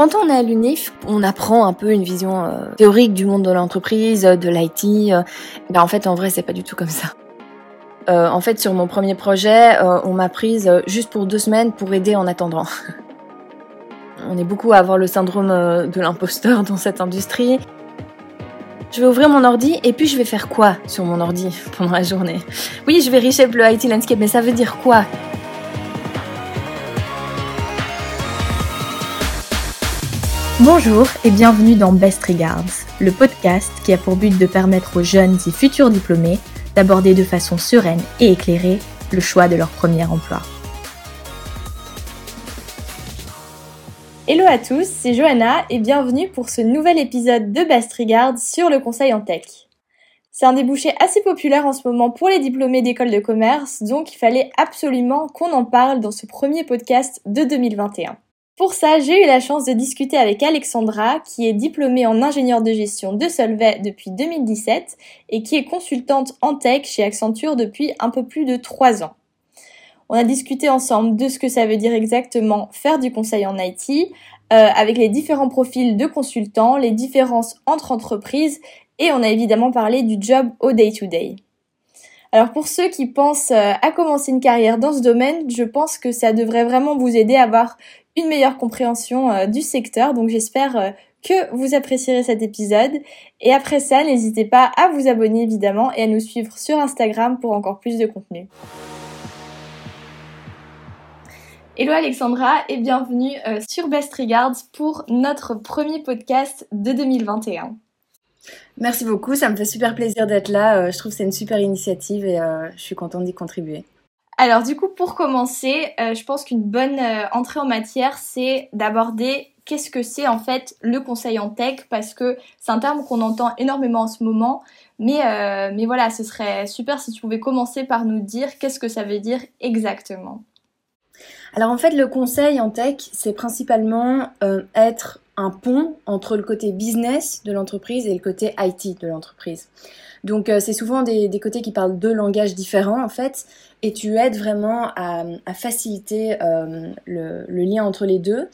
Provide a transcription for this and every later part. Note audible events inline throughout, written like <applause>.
Quand on est à l'UNIF, on apprend un peu une vision euh, théorique du monde de l'entreprise, de l'IT. Euh, ben en fait, en vrai, c'est pas du tout comme ça. Euh, en fait, sur mon premier projet, euh, on m'a prise juste pour deux semaines pour aider en attendant. <laughs> on est beaucoup à avoir le syndrome de l'imposteur <laughs> dans cette industrie. Je vais ouvrir mon ordi et puis je vais faire quoi sur mon ordi <laughs> pendant la journée? Oui, je vais reshape le IT landscape, mais ça veut dire quoi? Bonjour et bienvenue dans Best Regards, le podcast qui a pour but de permettre aux jeunes et futurs diplômés d'aborder de façon sereine et éclairée le choix de leur premier emploi. Hello à tous, c'est Johanna et bienvenue pour ce nouvel épisode de Best Regards sur le conseil en tech. C'est un débouché assez populaire en ce moment pour les diplômés d'école de commerce, donc il fallait absolument qu'on en parle dans ce premier podcast de 2021. Pour ça, j'ai eu la chance de discuter avec Alexandra, qui est diplômée en ingénieur de gestion de Solvay depuis 2017 et qui est consultante en tech chez Accenture depuis un peu plus de trois ans. On a discuté ensemble de ce que ça veut dire exactement faire du conseil en IT, euh, avec les différents profils de consultants, les différences entre entreprises et on a évidemment parlé du job au day-to-day. Alors pour ceux qui pensent euh, à commencer une carrière dans ce domaine, je pense que ça devrait vraiment vous aider à avoir une meilleure compréhension euh, du secteur. Donc j'espère euh, que vous apprécierez cet épisode. Et après ça, n'hésitez pas à vous abonner évidemment et à nous suivre sur Instagram pour encore plus de contenu. Hello Alexandra et bienvenue euh, sur Best Regards pour notre premier podcast de 2021. Merci beaucoup, ça me fait super plaisir d'être là. Je trouve que c'est une super initiative et je suis contente d'y contribuer. Alors du coup, pour commencer, euh, je pense qu'une bonne euh, entrée en matière, c'est d'aborder qu'est-ce que c'est en fait le conseil en tech, parce que c'est un terme qu'on entend énormément en ce moment. Euh, mais voilà, ce serait super si tu pouvais commencer par nous dire qu'est-ce que ça veut dire exactement. Alors en fait, le conseil en tech, c'est principalement être un pont entre le côté business de l'entreprise et le côté IT de l'entreprise. Donc euh, c'est souvent des, côtés qui parlent deux langages différents en fait, et tu aides vraiment à, faciliter euh, le, le, lien entre les deux.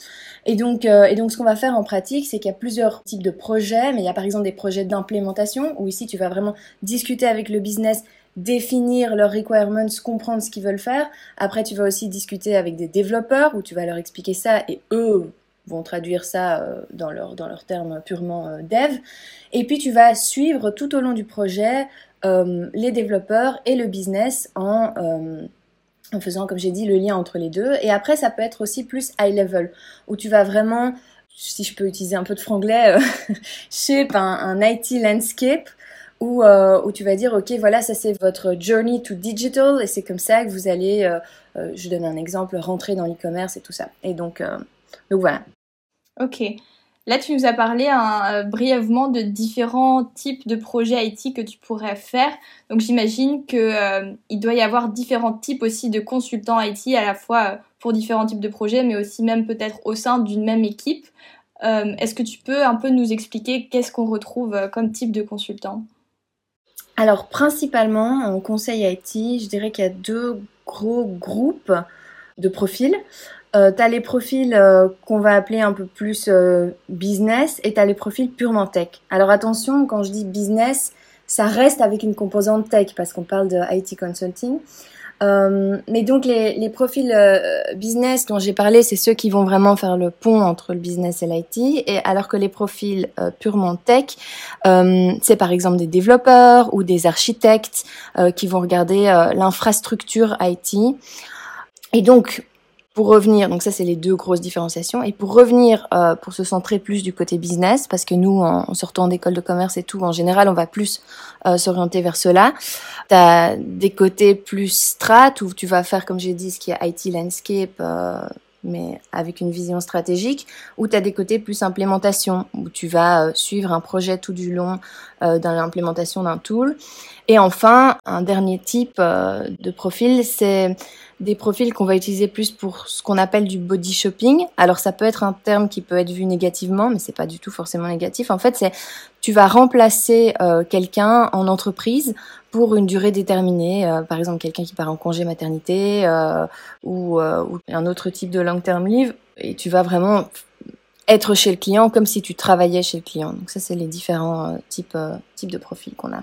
Et donc, euh, et donc ce qu'on va faire en pratique, c'est qu'il y a plusieurs types de projets, mais il y a par exemple des projets d'implémentation, où ici tu vas vraiment discuter avec le business définir leurs requirements, comprendre ce qu'ils veulent faire. Après, tu vas aussi discuter avec des développeurs où tu vas leur expliquer ça et eux vont traduire ça euh, dans, leur, dans leurs termes purement euh, dev. Et puis tu vas suivre tout au long du projet euh, les développeurs et le business en, en faisant, comme j'ai dit, le lien entre les deux. Et après, ça peut être aussi plus high level, où tu vas vraiment, si je peux utiliser un peu de franglais, <laughs> shape un, un IT landscape où, où, tu vas dire, OK, voilà, ça c'est votre journey to digital et c'est comme ça que vous allez, euh, je donne un exemple, rentrer dans l'e-commerce et tout ça. Et donc, donc voilà. Ok. Là, tu nous as parlé hein, euh, brièvement de différents types de projets IT que tu pourrais faire. Donc, j'imagine qu'il euh, doit y avoir différents types aussi de consultants IT, à la fois euh, pour différents types de projets, mais aussi même peut-être au sein d'une même équipe. Est-ce que tu peux un peu nous expliquer qu'est-ce qu'on retrouve comme type de consultant Alors, principalement en conseil IT, je dirais qu'il y a deux gros groupes de profils. Euh, tu as les profils euh, qu'on va appeler un peu plus euh, business et tu as les profils purement tech. Alors attention, quand je dis business, ça reste avec une composante tech parce qu'on parle de IT consulting. Euh, mais donc les, les profils business dont j'ai parlé, c'est ceux qui vont vraiment faire le pont entre le business et l'IT, et alors que les profils purement tech, c'est par exemple des développeurs ou des architectes qui vont regarder l'infrastructure IT. Et donc pour revenir, donc ça c'est les deux grosses différenciations, et pour revenir, euh, pour se centrer plus du côté business, parce que nous, en, sortant d'école de commerce et tout, en général, on va plus euh, s'orienter vers cela. Tu as des côtés plus strat, où tu vas faire, comme j'ai dit, ce qui est IT landscape, euh, mais avec une vision stratégique, ou tu as des côtés plus implémentation, où tu vas suivre un projet tout du long dans l'implémentation d'un tool. Et enfin, un dernier type de profil, c'est des profils qu'on va utiliser plus pour ce qu'on appelle du body shopping. Alors ça peut être un terme qui peut être vu négativement, mais c'est pas du tout forcément négatif. En fait, c'est tu vas remplacer euh, quelqu'un en entreprise pour une durée déterminée, euh, par exemple quelqu'un qui part en congé maternité euh, ou, un autre type de long term leave, et tu vas vraiment être chez le client comme si tu travaillais chez le client. Donc ça, c'est les différents euh, euh, types de profils qu'on a.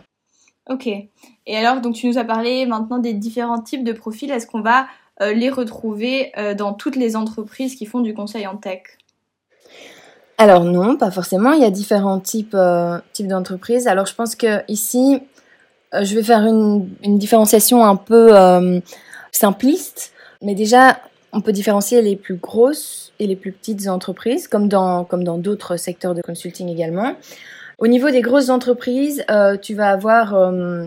Ok. Et alors, donc tu nous as parlé maintenant des différents types de profils. Est-ce qu'on va euh, les retrouver dans toutes les entreprises qui font du conseil en tech? Alors non, pas forcément. Il y a différents types, types d'entreprises. Alors je pense que ici, je vais faire une, une différenciation un peu simpliste. Mais déjà, on peut différencier les plus grosses et les plus petites entreprises, comme dans comme dans d'autres secteurs de consulting également. Au niveau des grosses entreprises, euh, tu vas avoir euh,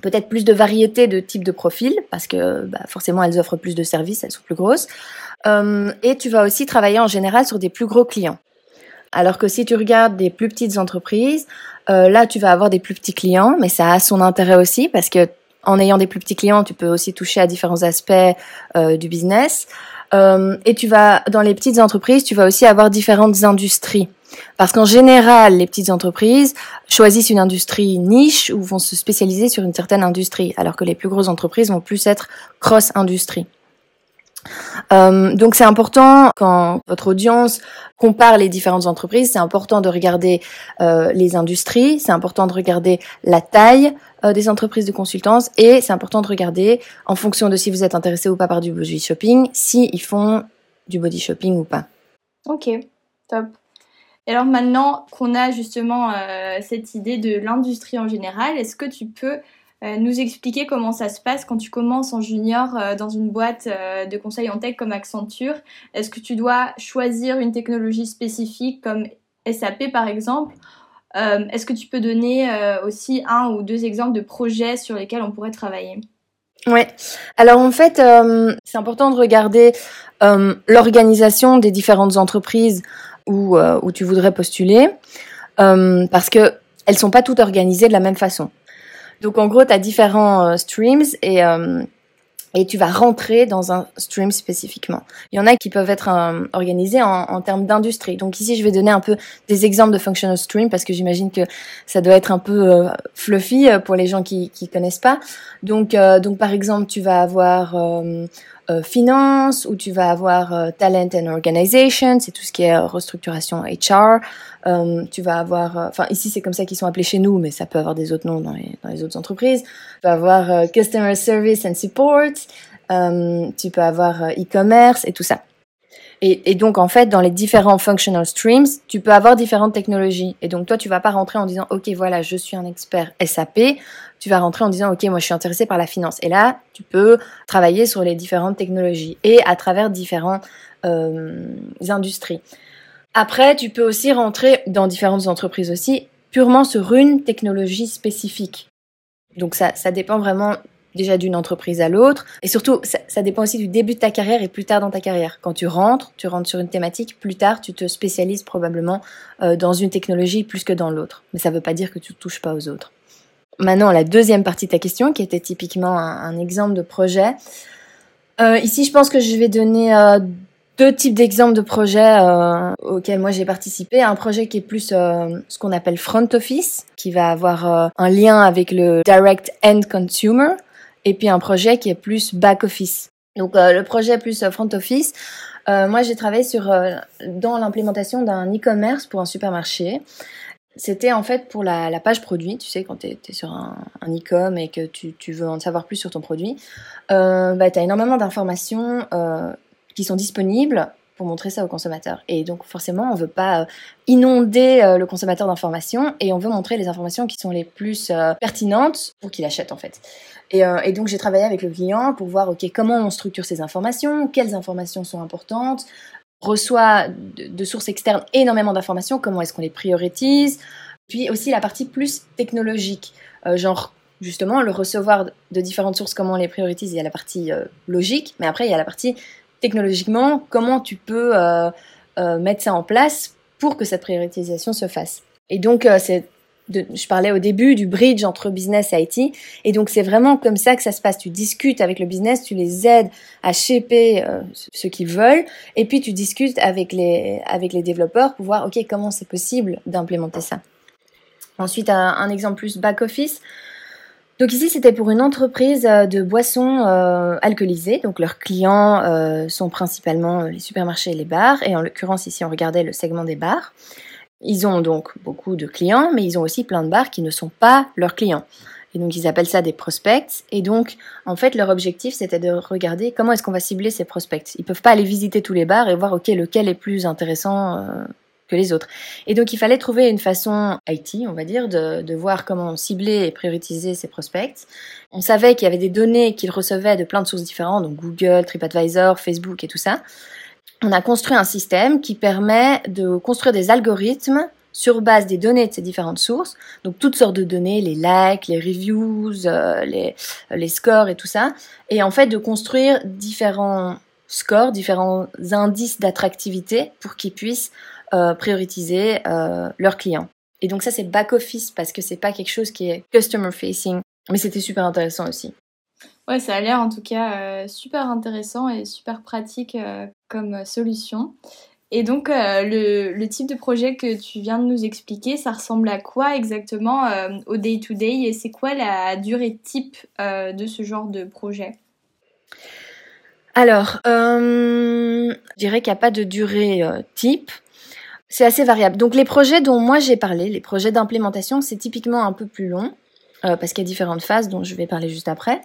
peut-être plus de variété de types de profils, parce que bah, forcément elles offrent plus de services, elles sont plus grosses. Euh, et tu vas aussi travailler en général sur des plus gros clients. Alors que si tu regardes des plus petites entreprises, là tu vas avoir des plus petits clients, mais ça a son intérêt aussi parce que en ayant des plus petits clients, tu peux aussi toucher à différents aspects euh, du business. Euh, et tu vas dans les petites entreprises, tu vas aussi avoir différentes industries. Parce qu'en général, les petites entreprises choisissent une industrie niche ou vont se spécialiser sur une certaine industrie, alors que les plus grosses entreprises vont plus être cross-industrie. Euh, donc c'est important quand votre audience compare les différentes entreprises, c'est important de regarder euh, les industries, c'est important de regarder la taille euh, des entreprises de consultance et c'est important de regarder en fonction de si vous êtes intéressé ou pas par du body shopping, si ils font du body shopping ou pas. Ok, top. Et alors maintenant qu'on a justement cette idée de l'industrie en général, est-ce que tu peux euh, nous expliquer comment ça se passe quand tu commences en junior euh, dans une boîte euh, de conseil en tech comme Accenture? Est-ce que tu dois choisir une technologie spécifique comme SAP par exemple? Est-ce que tu peux donner aussi un ou deux exemples de projets sur lesquels on pourrait travailler? Ouais. Alors en fait, c'est important de regarder l'organisation des différentes entreprises où, où tu voudrais postuler, parce que elles sont pas toutes organisées de la même façon. Donc en gros, tu as différents euh, streams et, euh, et tu vas rentrer dans un stream spécifiquement. Il y en a qui peuvent être euh, organisés en, en termes d'industrie. Donc ici, je vais donner un peu des exemples de functional stream parce que j'imagine que ça doit être un peu fluffy pour les gens qui qui connaissent pas. Donc donc par exemple, tu vas avoir euh, finance, où tu vas avoir euh, talent and organization, c'est tout ce qui est euh, restructuration HR. tu vas avoir, enfin ici c'est comme ça qu'ils sont appelés chez nous, mais ça peut avoir des autres noms dans les, dans les autres entreprises. Tu vas avoir customer service and support. tu peux avoir e-commerce et tout ça. Et, donc, en fait, dans les différents functional streams, tu peux avoir différentes technologies. Et donc, toi, tu vas pas rentrer en disant, OK, voilà, je suis un expert SAP. Tu vas rentrer en disant, OK, moi, je suis intéressé par la finance. Et là, tu peux travailler sur les différentes technologies et à travers différentes euh, industries. Après, tu peux aussi rentrer dans différentes entreprises aussi, purement sur une technologie spécifique. Donc, ça, ça dépend vraiment déjà d'une entreprise à l'autre. Et surtout, ça, dépend aussi du début de ta carrière et plus tard dans ta carrière. Quand tu rentres, tu rentres sur une thématique, plus tard, tu te spécialises probablement euh, dans une technologie plus que dans l'autre. Mais ça ne veut pas dire que tu ne touches pas aux autres. Maintenant, la deuxième partie de ta question, qui était typiquement un, exemple de projet. Euh, ici, je pense que je vais donner euh, deux types d'exemples de projets auxquels moi j'ai participé. Un projet qui est plus ce qu'on appelle front office, qui va avoir un lien avec le direct end consumer et puis un projet qui est plus back office. Donc euh, le projet plus euh, front office, euh, moi j'ai travaillé sur dans l'implémentation d'un e-commerce pour un supermarché. C'était en fait pour la, page produit, tu sais, quand tu es, sur un, e-com et que tu, tu, veux en savoir plus sur ton produit, bah, tu as énormément d'informations qui sont disponibles pour montrer ça au consommateur. Et donc forcément, on veut pas inonder le consommateur d'informations et on veut montrer les informations qui sont les plus pertinentes pour qu'il achète en fait. Euh, et, donc j'ai travaillé avec le client pour voir ok comment on structure ces informations, quelles informations sont importantes, reçoit de, sources externes énormément d'informations, comment est-ce qu'on les priorise, puis aussi la partie plus technologique, euh, genre justement le recevoir de différentes sources, comment on les priorise, il y a la partie euh, logique, mais après il y a la partie technologiquement, comment tu peux mettre ça en place pour que cette priorisation se fasse. Et donc c'est je parlais au début du bridge entre business et IT. Et donc, c'est vraiment comme ça que ça se passe. Tu discutes avec le business, tu les aides à shaper euh, ce qu'ils veulent. Et puis, tu discutes avec les, avec les développeurs pour voir, OK, comment c'est possible d'implémenter ça. Ensuite, un, un, exemple plus back-office. Donc ici, c'était pour une entreprise de boissons alcoolisées. Donc leurs clients sont principalement les supermarchés et les bars. Et en l'occurrence, ici, on regardait le segment des bars. Ils ont donc beaucoup de clients, mais ils ont aussi plein de bars qui ne sont pas leurs clients. Et donc ils appellent ça des prospects. Et donc en fait leur objectif c'était de regarder comment est-ce qu'on va cibler ces prospects. Ils peuvent pas aller visiter tous les bars et voir ok lequel est plus intéressant euh, que les autres. Et donc il fallait trouver une façon IT on va dire de, de voir comment cibler et prioriser ces prospects. On savait qu'il y avait des données qu'ils recevaient de plein de sources différentes, donc Google, TripAdvisor, Facebook et tout ça. On a construit un système qui permet de construire des algorithmes sur base des données de ces différentes sources, donc toutes sortes de données, les likes, les reviews, euh, les, les scores et tout ça, et en fait de construire différents scores, différents indices d'attractivité pour qu'ils puissent euh, prioriser euh, leurs clients. Et donc ça c'est back office parce que c'est pas quelque chose qui est customer facing, mais c'était super intéressant aussi. Ouais, ça a l'air en tout cas super intéressant et super pratique comme solution. Et donc, euh, le, type de projet que tu viens de nous expliquer, ça ressemble à quoi exactement euh, au day-to-day et c'est quoi la durée type euh, de ce genre de projet? Alors, je dirais qu'il n'y a pas de durée type. C'est assez variable. Donc, les projets dont moi j'ai parlé, les projets d'implémentation, c'est typiquement un peu plus long parce qu'il y a différentes phases dont je vais parler juste après.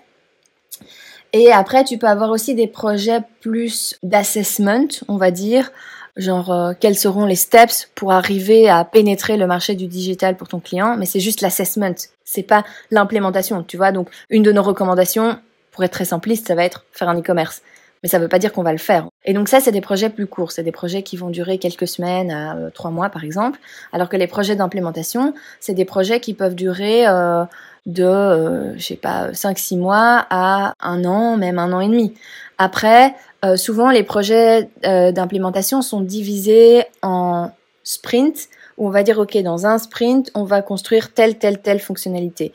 Et après, tu peux avoir aussi des projets plus d'assessment, on va dire, genre euh, quels seront les steps pour arriver à pénétrer le marché du digital pour ton client, mais c'est juste l'assessment, c'est pas l'implémentation, tu vois. Donc une de nos recommandations, pour être très simpliste, ça va être faire un e-commerce. Mais ça veut pas dire qu'on va le faire. Et donc ça, c'est des projets plus courts, c'est des projets qui vont durer quelques semaines à euh, trois mois par exemple, alors que les projets d'implémentation, c'est des projets qui peuvent durer euh, de, euh, je sais pas, 5-6 mois à un an, même un an et demi. Après, euh, souvent les projets d'implémentation sont divisés en sprints, où on va dire, OK, dans un sprint, on va construire telle, telle, telle fonctionnalité.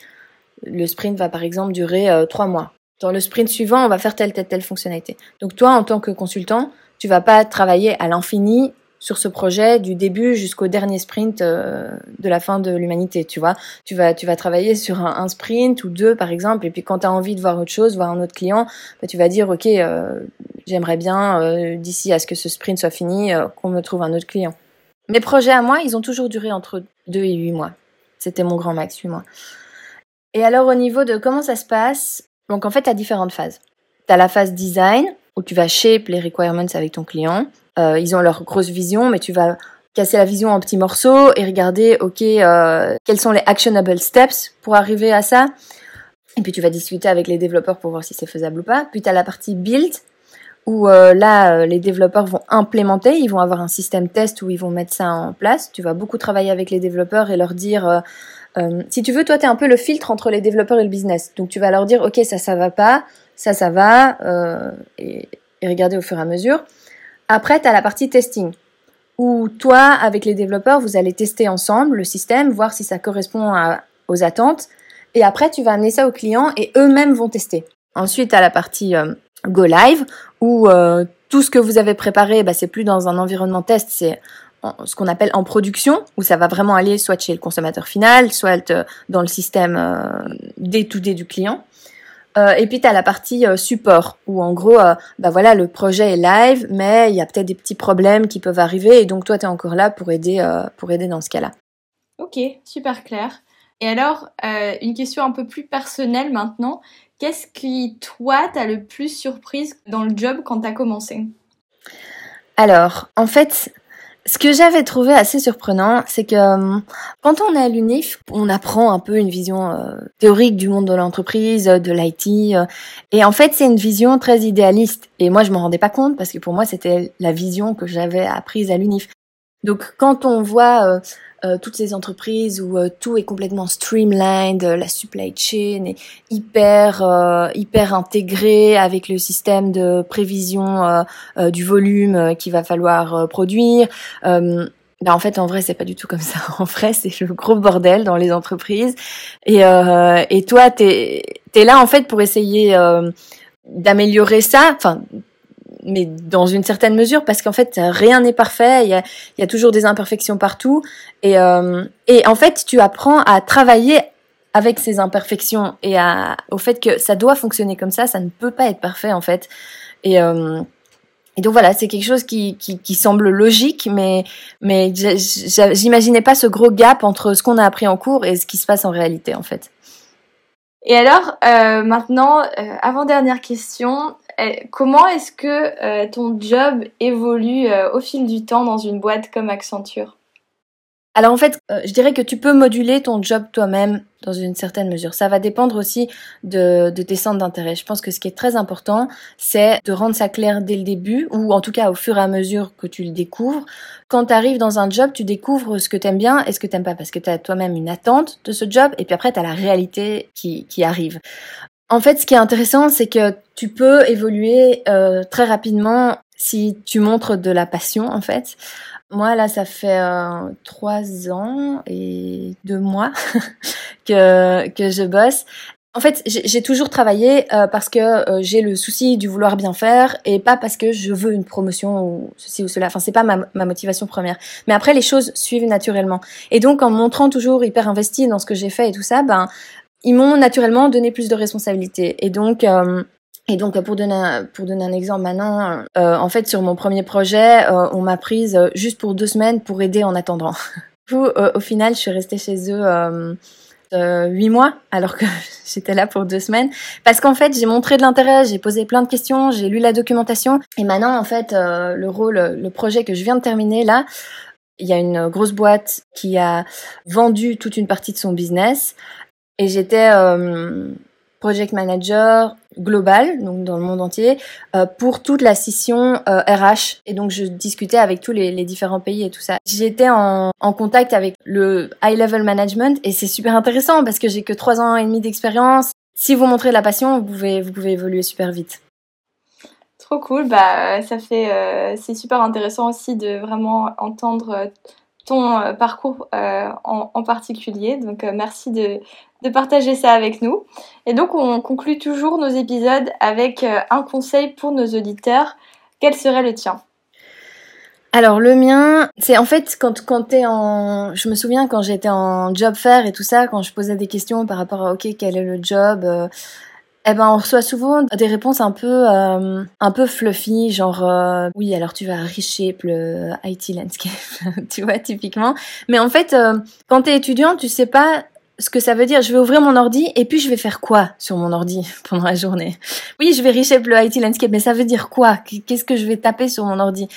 Le sprint va par exemple durer trois mois. Dans le sprint suivant, on va faire telle, telle, telle fonctionnalité. Donc toi, en tant que consultant, tu vas pas travailler à l'infini sur ce projet du début jusqu'au dernier sprint euh, de la fin de l'humanité, tu vois. Tu vas, tu vas travailler sur un, sprint ou deux, par exemple, et puis quand tu as envie de voir autre chose, voir un autre client, bah, tu vas dire, OK, euh, j'aimerais bien, euh, d'ici à ce que ce sprint soit fini, qu'on me trouve un autre client. Mes projets à moi, ils ont toujours duré entre deux et huit mois. C'était mon grand max, huit mois. Et alors, au niveau de comment ça se passe, donc en fait, tu as différentes phases. Tu as la phase design, où tu vas shape les requirements avec ton client. Euh, ils ont leur grosse vision, mais tu vas casser la vision en petits morceaux et regarder, ok, euh, quels sont les actionable steps pour arriver à ça. Et puis tu vas discuter avec les développeurs pour voir si c'est faisable ou pas. Puis tu as la partie build, où euh, là, euh, les développeurs vont implémenter, ils vont avoir un système test où ils vont mettre ça en place. Tu vas beaucoup travailler avec les développeurs et leur dire, euh, si tu veux, toi, tu es un peu le filtre entre les développeurs et le business. Donc tu vas leur dire, ok, ça, ça va pas, ça, ça va, et, et regarder au fur et à mesure. Après, tu as la partie testing, où toi, avec les développeurs, vous allez tester ensemble le système, voir si ça correspond aux attentes. Et après, tu vas amener ça aux clients et eux-mêmes vont tester. Ensuite, à la partie euh, Go Live, où euh, tout ce que vous avez préparé, bah, c'est plus dans un environnement test, c'est ce qu'on appelle en production, où ça va vraiment aller soit chez le consommateur final, soit euh, dans le système day-to-day du client. Euh, et puis tu as la partie euh, support où en gros euh, bah voilà le projet est live mais il y a peut-être des petits problèmes qui peuvent arriver et donc toi tu es encore là pour aider pour aider dans ce cas-là. OK, super clair. Et alors une question un peu plus personnelle maintenant, qu'est-ce qui toi t'a le plus surprise dans le job quand tu as commencé? Alors, en fait, ce que j'avais trouvé assez surprenant, c'est que euh, quand on est à l'UNIF, on apprend un peu une vision euh, théorique du monde de l'entreprise, de l'IT, euh, et en fait c'est une vision très idéaliste. Et moi je m'en rendais pas compte parce que pour moi c'était la vision que j'avais apprise à l'UNIF. Donc quand on voit euh, toutes ces entreprises où euh, tout est complètement streamlined, la supply chain est hyper euh, hyper intégrée avec le système de prévision du volume qu'il va falloir produire. Ben en fait, en vrai, c'est pas du tout comme ça. <laughs> En vrai, c'est le gros bordel dans les entreprises. Et, euh, et toi, t'es es là en fait pour essayer d'améliorer ça. Enfin, mais dans une certaine mesure, parce qu'en fait, rien n'est parfait, il y a, y a, toujours des imperfections partout, et, euh, et en fait, tu apprends à travailler avec ses imperfections et à, au fait que ça doit fonctionner comme ça, ça ne peut pas être parfait en fait. Et, euh, et donc voilà, c'est quelque chose qui, qui, qui, semble logique, mais, mais j'imaginais pas ce gros gap entre ce qu'on a appris en cours et ce qui se passe en réalité en fait. Et alors, euh, maintenant, euh, avant-dernière question, comment est-ce que euh, ton job évolue au fil du temps dans une boîte comme Accenture? Alors en fait, euh, je dirais que tu peux moduler ton job toi-même dans une certaine mesure. Ça va dépendre aussi de, de tes centres d'intérêt. Je pense que ce qui est très important, c'est de rendre ça clair dès le début, ou en tout cas au fur et à mesure que tu le découvres. Quand tu arrives dans un job, tu découvres ce que t'aimes bien et ce que t'aimes pas, parce que tu as toi-même une attente de ce job, et puis après, tu as la réalité qui, qui arrive. En fait, ce qui est intéressant, c'est que tu peux évoluer euh, très rapidement si tu montres de la passion, en fait. Moi, là, ça fait euh, trois ans et deux mois <laughs> que, que je bosse. En fait, j'ai toujours travaillé euh, parce que j'ai le souci du vouloir bien faire et pas parce que je veux une promotion ou ceci ou cela. Enfin, c'est pas ma, ma, motivation première. Mais après, les choses suivent naturellement. Et donc, en montrant toujours hyper investi dans ce que j'ai fait et tout ça, ben, ils m'ont naturellement donné plus de responsabilités. Et donc, et donc pour donner un, pour donner un exemple maintenant, euh, en fait sur mon premier projet, euh, on m'a prise euh, juste pour deux semaines pour aider en attendant. <laughs> Coup, au final, je suis restée chez eux huit mois alors que <laughs> j'étais là pour deux semaines parce qu'en fait j'ai montré de l'intérêt, j'ai posé plein de questions, j'ai lu la documentation et maintenant en fait le rôle, le projet que je viens de terminer là, il y a une grosse boîte qui a vendu toute une partie de son business et j'étais project manager global, donc dans le monde entier, euh, pour toute la scission euh, RH. Et donc je discutais avec tous les, différents pays et tout ça. J'étais en, en, contact avec le high level management et c'est super intéressant parce que j'ai que trois ans et demi d'expérience. Si vous montrez de la passion, vous pouvez vous pouvez évoluer super vite. Trop cool, bah ça fait euh, c'est super intéressant aussi de vraiment entendre ton euh, parcours euh, en, particulier. Donc merci de, partager ça avec nous. Et donc on conclut toujours nos épisodes avec euh, un conseil pour nos auditeurs. Quel serait le tien? Alors le mien, c'est en fait quand quand t'es en, je me souviens quand j'étais en job fair et tout ça, quand je posais des questions par rapport à ok quel est le job, euh, eh ben on reçoit souvent des réponses un peu euh, un peu fluffy, genre euh, oui alors tu vas reshape le IT landscape, <laughs> tu vois typiquement. Mais en fait quand t'es étudiant, tu sais pas ce que ça veut dire. Je vais ouvrir mon ordi et puis je vais faire quoi sur mon ordi <laughs> pendant la journée? Oui, je vais reshape le IT landscape, mais ça veut dire quoi? Qu'est-ce que je vais taper sur mon ordi?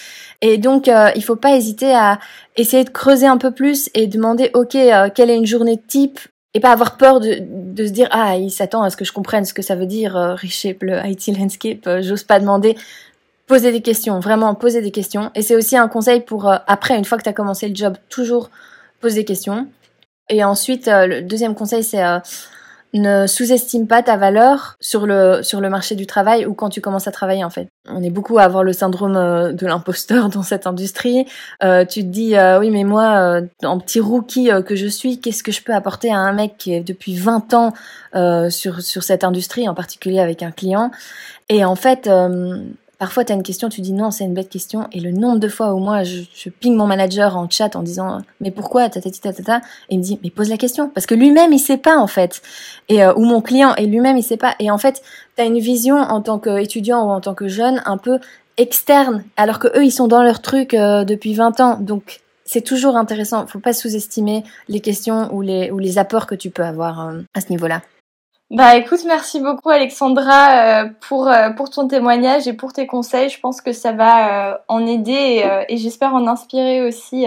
Et donc, euh, il faut pas hésiter à essayer de creuser un peu plus et demander, ok, euh, quelle est une journée type et pas avoir peur de, de se dire, ah, il s'attend à ce que je comprenne ce que ça veut dire, euh, reshape le IT landscape, euh, j'ose pas demander. Poser des questions, vraiment poser des questions. Et c'est aussi un conseil pour, après, une fois que tu as commencé le job, toujours poser des questions et ensuite, euh, le deuxième conseil, c'est euh, ne sous-estime pas ta valeur sur le sur le marché du travail ou quand tu commences à travailler en fait. On est beaucoup à avoir le syndrome euh, de l'imposteur <laughs> dans cette industrie. Euh, tu te dis oui mais moi en petit rookie que je suis, qu'est-ce que je peux apporter à un mec qui est depuis 20 ans sur sur cette industrie en particulier avec un client? Et en fait Parfois, tu as une question, tu dis non, c'est une bête question. Et le nombre de fois où moi, je, je ping mon manager en chat en disant mais pourquoi ta, et il me dit mais pose la question parce que lui-même il sait pas en fait. Et euh, ou mon client et lui-même il sait pas. Et en fait, tu une vision en tant qu'étudiant ou en tant que jeune un peu externe, alors que eux ils sont dans leur truc euh, depuis 20 ans. Donc c'est toujours intéressant. Faut pas sous-estimer les questions ou les ou les apports que tu peux avoir euh, à ce niveau-là. Bah écoute, merci beaucoup Alexandra euh, pour, euh, pour ton témoignage et pour tes conseils. Je pense que ça va euh, en aider et, j'espère en inspirer aussi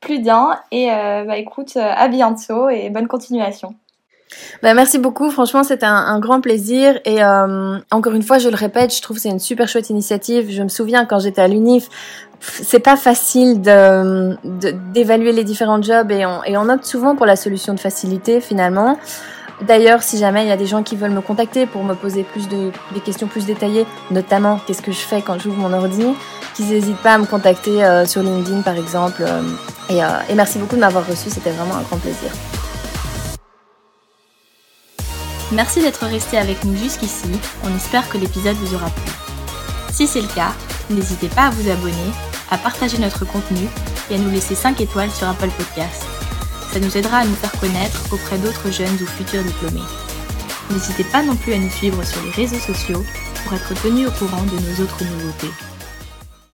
plus d'un. Et bah écoute, à bientôt et bonne continuation. Bah, merci beaucoup, franchement c'était un, grand plaisir et encore une fois je le répète, je trouve c'est une super chouette initiative. Je me souviens quand j'étais à l'UNIF, c'est pas facile de d'évaluer les différents jobs et on opte souvent pour la solution de facilité finalement. D'ailleurs, si jamais il y a des gens qui veulent me contacter pour me poser plus de, des questions plus détaillées, notamment qu'est-ce que je fais quand j'ouvre mon ordi, qu'ils n'hésitent pas à me contacter euh, sur LinkedIn par exemple. Euh, et, euh, et merci beaucoup de m'avoir reçu, c'était vraiment un grand plaisir. Merci d'être resté avec nous jusqu'ici, on espère que l'épisode vous aura plu. Si c'est le cas, n'hésitez pas à vous abonner, à partager notre contenu et à nous laisser 5 étoiles sur Apple Podcast Ça nous aidera à nous faire connaître auprès d'autres jeunes ou futurs diplômés. N'hésitez pas non plus à nous suivre sur les réseaux sociaux pour être tenu au courant de nos autres nouveautés.